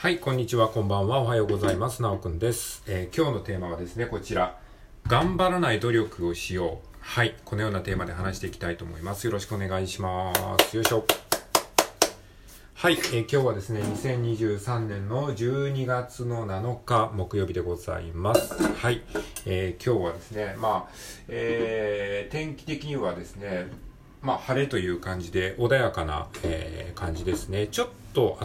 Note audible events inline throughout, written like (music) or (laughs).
はい、こんにちは、こんばんは、おはようございます。なおくんです、えー今日のテーマはですね、こちら。頑張らない努力をしよう。はい、このようなテーマで話していきたいと思います。よろしくお願いします。よいしょ。はい、えー今日はですね、2023年の12月の7日木曜日でございます。はい、えー今日はですね、まあ、えー天気的にはですね、まあ、晴れという感じで穏やかな、えー感じですね。ちょっと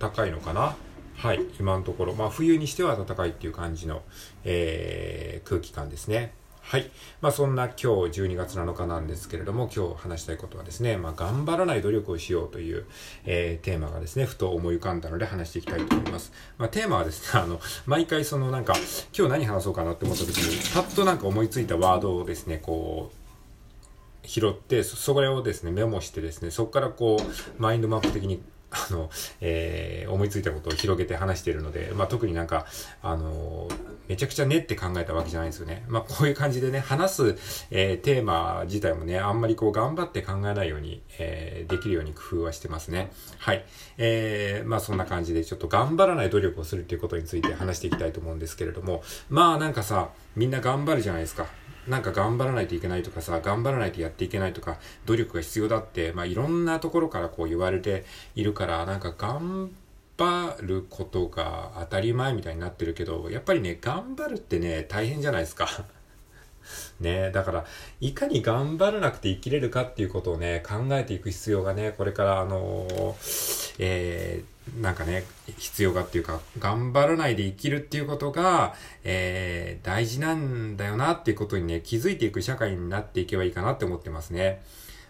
暖かいのかなはい、今のところ、まあ、冬にしては暖かいっていう感じの、えー空気感ですね。はい。まあ、そんな今日12月7日なんですけれども、今日話したいことはですね、まあ、頑張らない努力をしようという、えーテーマがですね、ふと思い浮かんだので話していきたいと思います。まあ、テーマはですね、(laughs) あの、毎回そのなんか、今日何話そうかなって思った時に、パッとなんか思いついたワードをですね、こう、拾って、そそれをですね、メモしてですね、そこからこう、マインドマップ的に、あの、えー思いついたことを広げて話しているので、まあ、特になんか、あのめちゃくちゃ練って考えたわけじゃないんですよね。まあ、こういう感じでね、話す、えーテーマ自体もね、あんまりこう、頑張って考えないように、えーできるように工夫はしてますね。はい。えーまあ、そんな感じで、ちょっと頑張らない努力をするっていうことについて話していきたいと思うんですけれども、まあ、なんかさ、みんな頑張るじゃないですか。なんか頑張らないといけないとかさ、頑張らないとやっていけないとか、努力が必要だって、まあいろんなところからこう言われているから、なんか頑張ることが当たり前みたいになってるけど、やっぱりね、頑張るってね、大変じゃないですか。(laughs) ねだから、いかに頑張らなくて生きれるかっていうことをね、考えていく必要がね、これからあのーえー、なんかね、必要がっていうか、頑張らないで生きるっていうことが、えー、大事なんだよなっていうことにね、気づいていく社会になっていけばいいかなって思ってますね。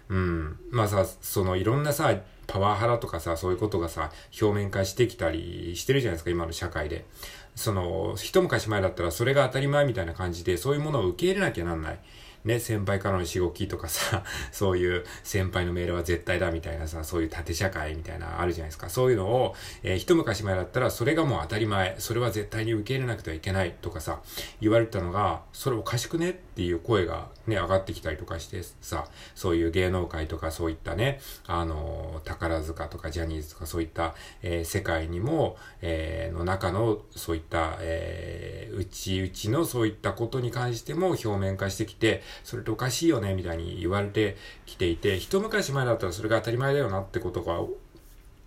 うん。まあさ、そのいろんなさ、パワハラとかさ、そういうことがさ、表面化してきたりしてるじゃないですか、今の社会で。その、一昔前だったらそれが当たり前みたいな感じで、そういうものを受け入れなきゃなんない。ね、先輩からのしごきとかさ、(laughs) そういう先輩のメールは絶対だみたいなさ、そういう縦社会みたいなあるじゃないですか。そういうのを、えー一昔前だったらそれがもう当たり前、それは絶対に受け入れなくてはいけないとかさ、言われたのが、それおかしくねっていう声がね、上がってきたりとかしてさ、そういう芸能界とかそういったね、あの宝塚とかジャニーズとかそういった、えー世界にも、えーの中のそういった、えー、内々のそういったことに関しても表面化してきて、それっておかしいよね、みたいに言われてきていて、一昔前だったらそれが当たり前だよなってことが、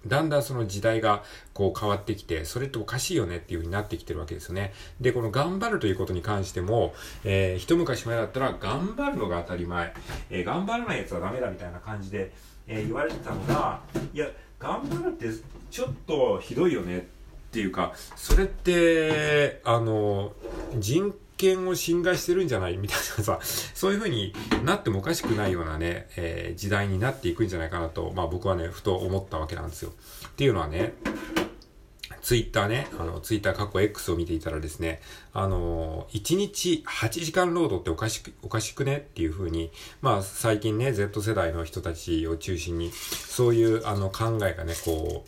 だんだんその時代がこう変わってきて、それっておかしいよねっていう風になってきてるわけですよね。で、この頑張るということに関しても、えー一昔前だったら頑張るのが当たり前、えー頑張らないやつはダメだみたいな感じで、えー言われてたのが、いや、頑張るってちょっとひどいよねっていうか、それって、あの、人権を侵害してるんじゃない？みたいなさ、そういう風になってもおかしくないようなね、えー時代になっていくんじゃないかなと、まあ僕はね、ふと思ったわけなんですよ。っていうのはね、ツイッターね、あの、ツイッター過去 X を見ていたらですね、あの、1日8時間労働っておかしく、おかしくね？っていう風に、まあ最近ね、Z 世代の人たちを中心に、そういうあの考えがね、こ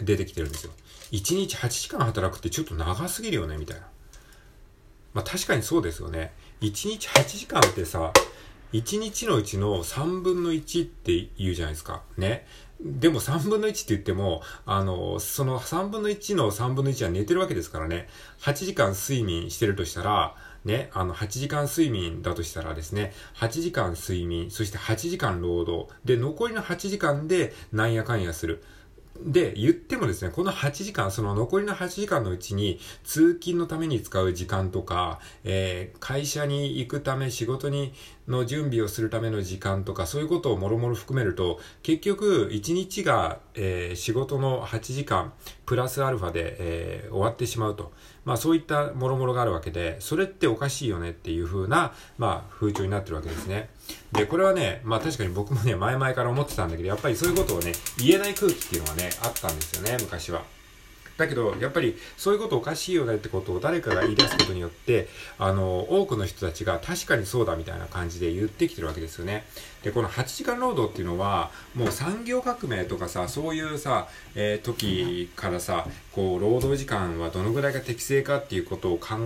う、出てきてるんですよ。1日8時間働くってちょっと長すぎるよね、みたいな。まあ確かにそうですよね。1日8時間ってさ、1日のうちの3分の1って言うじゃないですか。ね。でも3分の1って言っても、あの、その3分の1の3分の1は寝てるわけですからね。8時間睡眠してるとしたら、ね、あの、8時間睡眠だとしたらですね、8時間睡眠、そして8時間労働、で、残りの8時間でなんやかんやする。で、言ってもですね、この8時間、その残りの8時間のうちに、通勤のために使う時間とか、えー会社に行くため、仕事に、の準備をするための時間とか、そういうことをもろもろ含めると、結局、1日が、えー仕事の8時間、プラスアルファで、えー終わってしまうと。まあ、そういったもろもろがあるわけで、それっておかしいよねっていう風な、まあ、風潮になってるわけですね。で、これはね、まあ確かに僕もね、前々から思ってたんだけど、やっぱりそういうことをね、言えない空気っていうのはね、あったんですよね、昔は。だけど、やっぱり、そういうことおかしいよねってことを誰かが言い出すことによって、あの、多くの人たちが確かにそうだみたいな感じで言ってきてるわけですよね。で、この8時間労働っていうのは、もう産業革命とかさ、そういうさ、えー時からさ、こう、労働時間はどのぐらいが適正かっていうことを考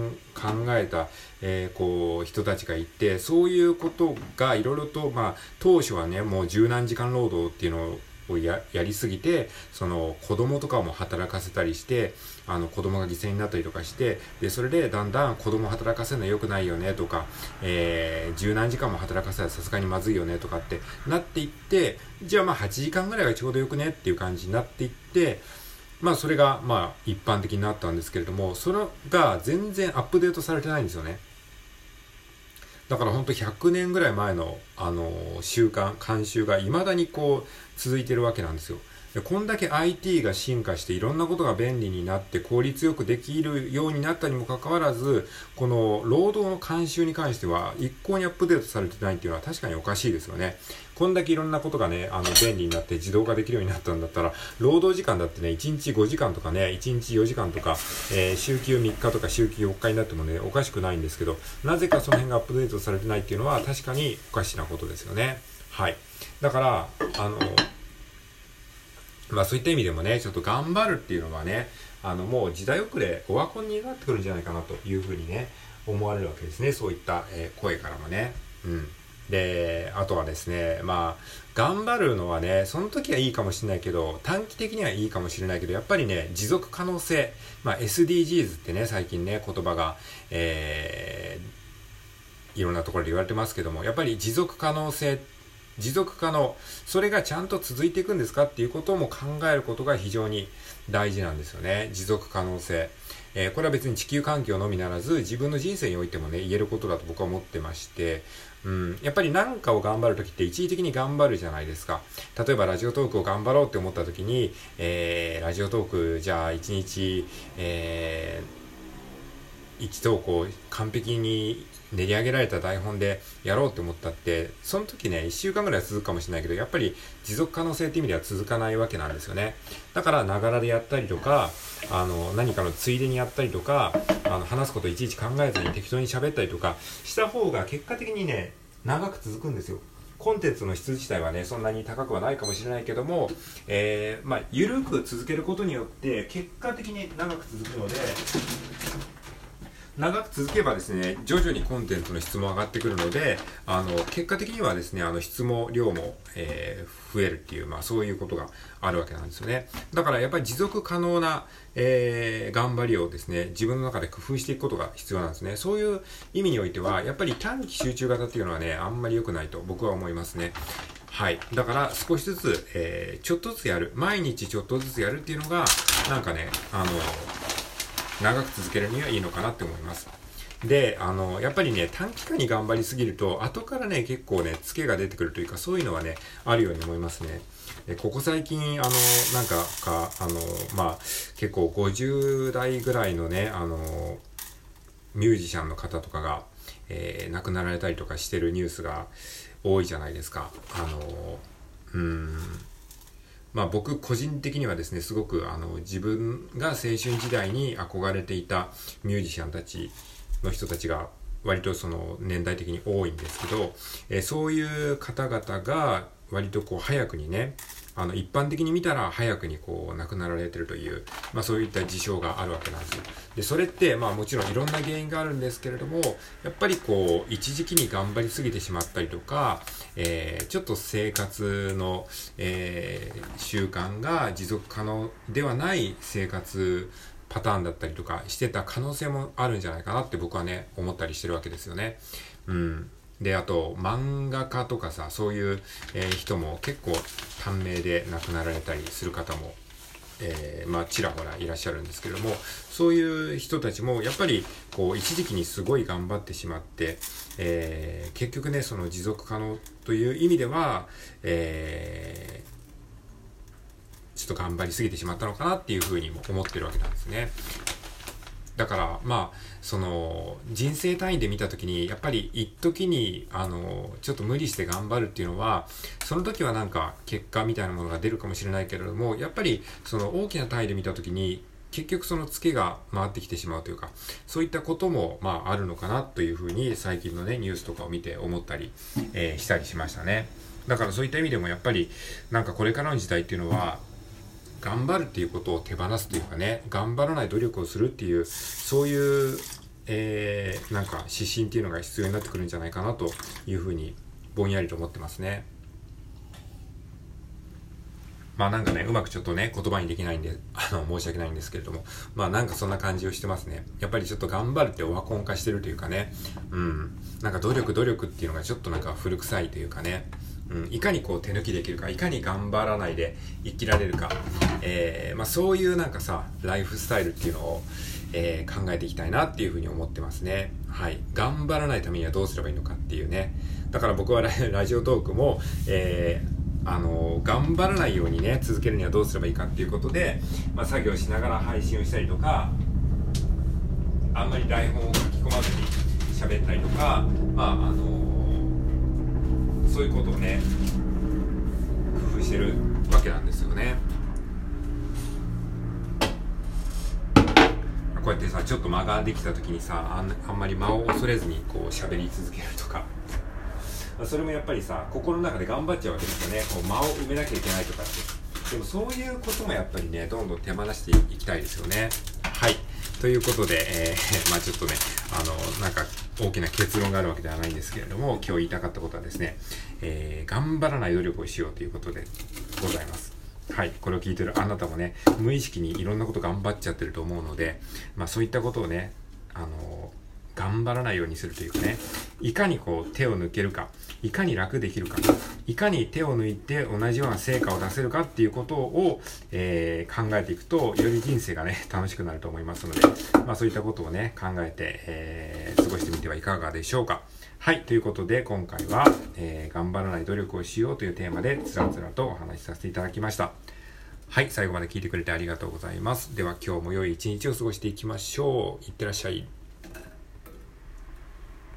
えた、えーこう、人たちがいて、そういうことがいろいろと、まあ、当初はね、もう十何時間労働っていうのををやりすぎて、その子供とかも働かせたりして、あの子供が犠牲になったりとかして、で、それでだんだん子供働かせるのは良くないよねとか、えー、十何時間も働かせたらさすがにまずいよねとかってなっていって、じゃあまあ8時間ぐらいがちょうどよくねっていう感じになっていって、まあそれがまあ一般的になったんですけれども、それが全然アップデートされてないんですよね。だから本当100年ぐらい前の、あの習慣、慣習がいまだにこう続いてるわけなんですよ。こんだけ IT が進化していろんなことが便利になって効率よくできるようになったにもかかわらず、この労働の慣習に関しては一向にアップデートされてないっていうのは確かにおかしいですよね。こんだけいろんなことがね、あの、便利になって自動化できるようになったんだったら、労働時間だってね、1日5時間とかね、1日4時間とか、えー、週休3日とか週休4日になってもね、おかしくないんですけど、なぜかその辺がアップデートされてないっていうのは確かにおかしなことですよね。はい。だから、あの、まあそういった意味でもね、ちょっと頑張るっていうのはね、あのもう時代遅れ、オワコンになってくるんじゃないかなというふうにね、思われるわけですね。そういった、えー、声からもね。うん。で、あとはですね、まあ、頑張るのはね、その時はいいかもしれないけど、短期的にはいいかもしれないけど、やっぱりね、持続可能性、まあ SDGs ってね、最近ね、言葉が、えー、いろんなところで言われてますけども、やっぱり持続可能性って持続可能、それがちゃんと続いていくんですかっていうことも考えることが非常に大事なんですよね。持続可能性。えー、これは別に地球環境のみならず、自分の人生においてもね、言えることだと僕は思ってまして、うん、やっぱり何かを頑張るときって一時的に頑張るじゃないですか。例えばラジオトークを頑張ろうって思ったときに、えー、ラジオトークじゃあ一日、えー、1投稿完璧に練り上げられた台本でやろうって思ったって、その時ね、1週間ぐらいは続くかもしれないけど、やっぱり持続可能性って意味では続かないわけなんですよね。だから、ながらでやったりとか、あの、何かのついでにやったりとか、あの、話すこといちいち考えずに適当に喋ったりとかした方が結果的にね、長く続くんですよ。コンテンツの質自体はね、そんなに高くはないかもしれないけども、えー、まあ、ゆるく続けることによって、結果的に長く続くので、長く続けばですね、徐々にコンテンツの質も上がってくるので、あの、結果的にはですね、あの、質も量も、えー、増えるっていう、まあそういうことがあるわけなんですよね。だからやっぱり持続可能な、えー、頑張りをですね、自分の中で工夫していくことが必要なんですね。そういう意味においては、やっぱり短期集中型っていうのはね、あんまり良くないと僕は思いますね。はい。だから少しずつ、えー、ちょっとずつやる。毎日ちょっとずつやるっていうのが、なんかね、あの、長く続けるにはいいのかなって思います。で、あの、やっぱりね、短期間に頑張りすぎると、後からね、結構ね、ツケが出てくるというか、そういうのはね、あるように思いますね。でここ最近、あの、なんか、か、あの、まあ、結構50代ぐらいのね、あの、ミュージシャンの方とかが、えー、亡くなられたりとかしてるニュースが多いじゃないですか。あの、うん、まあ僕個人的にはですね、すごくあの自分が青春時代に憧れていたミュージシャンたちの人たちが割とその年代的に多いんですけど、えー、そういう方々が割とこう早くにね、あの、一般的に見たら早くにこう亡くなられてるという、まあそういった事象があるわけなんです。で、それってまあもちろんいろんな原因があるんですけれども、やっぱりこう、一時期に頑張りすぎてしまったりとか、えー、ちょっと生活の、えー、習慣が持続可能ではない生活パターンだったりとかしてた可能性もあるんじゃないかなって僕はね、思ったりしてるわけですよね。うん。で、あと、漫画家とかさ、そういう、えー、人も結構短命で亡くなられたりする方も、えー、まあ、ちらほらいらっしゃるんですけども、そういう人たちも、やっぱり、こう、一時期にすごい頑張ってしまって、えー、結局ね、その持続可能という意味では、えー、ちょっと頑張りすぎてしまったのかなっていうふうにも思ってるわけなんですね。だから、まあ、その、人生単位で見たときに、やっぱり一時に、あの、ちょっと無理して頑張るっていうのは、その時はなんか結果みたいなものが出るかもしれないけれども、やっぱりその大きな単位で見たときに、結局そのツケが回ってきてしまうというか、そういったことも、まあ、あるのかなというふうに、最近のね、ニュースとかを見て思ったり、えー、したりしましたね。だからそういった意味でもやっぱり、なんかこれからの時代っていうのは、頑張るっていうことを手放すというかね、頑張らない努力をするっていう、そういう、えー、なんか指針っていうのが必要になってくるんじゃないかなというふうにぼんやりと思ってますね。まあなんかね、うまくちょっとね、言葉にできないんで、(laughs) あの、申し訳ないんですけれども、まあなんかそんな感じをしてますね。やっぱりちょっと頑張るってオワコン化してるというかね、うん、なんか努力努力っていうのがちょっとなんか古臭いというかね、うん、いかにこう手抜きできるか、いかに頑張らないで生きられるか、えー、まあそういうなんかさ、ライフスタイルっていうのを、えー、考えていきたいなっていうふうに思ってますね。はい。頑張らないためにはどうすればいいのかっていうね。だから僕は (laughs) ラジオトークも、えー、あの頑張らないようにね続けるにはどうすればいいかっていうことで、まあ、作業しながら配信をしたりとかあんまり台本を書き込まずに喋ったりとかまああのそういうことをね工夫してるわけなんですよね。こうやってさちょっと間ができた時にさあんまり間を恐れずにこう喋り続けるとか。(laughs) それもやっぱりさ心の中で頑張っちゃうわけですよね。こう間を埋めなきゃいけないとかって。でもそういうこともやっぱりねどんどん手放していきたいですよね。はい。ということで、えー、(laughs) まあちょっとねあのなんか大きな結論があるわけではないんですけれども今日言いたかったことはですね、えー、頑張らない努力をしようということでございますはい。これを聞いてるあなたもね、無意識にいろんなこと頑張っちゃってると思うので、まあそういったことをね、あの頑張らないようにするというかね、いかにこう手を抜けるか、いかに楽できるか、いかに手を抜いて同じような成果を出せるかっていうことを、えー、考えていくと、より人生がね、楽しくなると思いますので、まあそういったことをね、考えて、えー、過ごしてみてはいかがでしょうか。はい。ということで、今回は、えー、頑張らない努力をしようというテーマで、つらつらとお話しさせていただきました。はい。最後まで聞いてくれてありがとうございます。では、今日も良い一日を過ごしていきましょう。いってらっしゃい。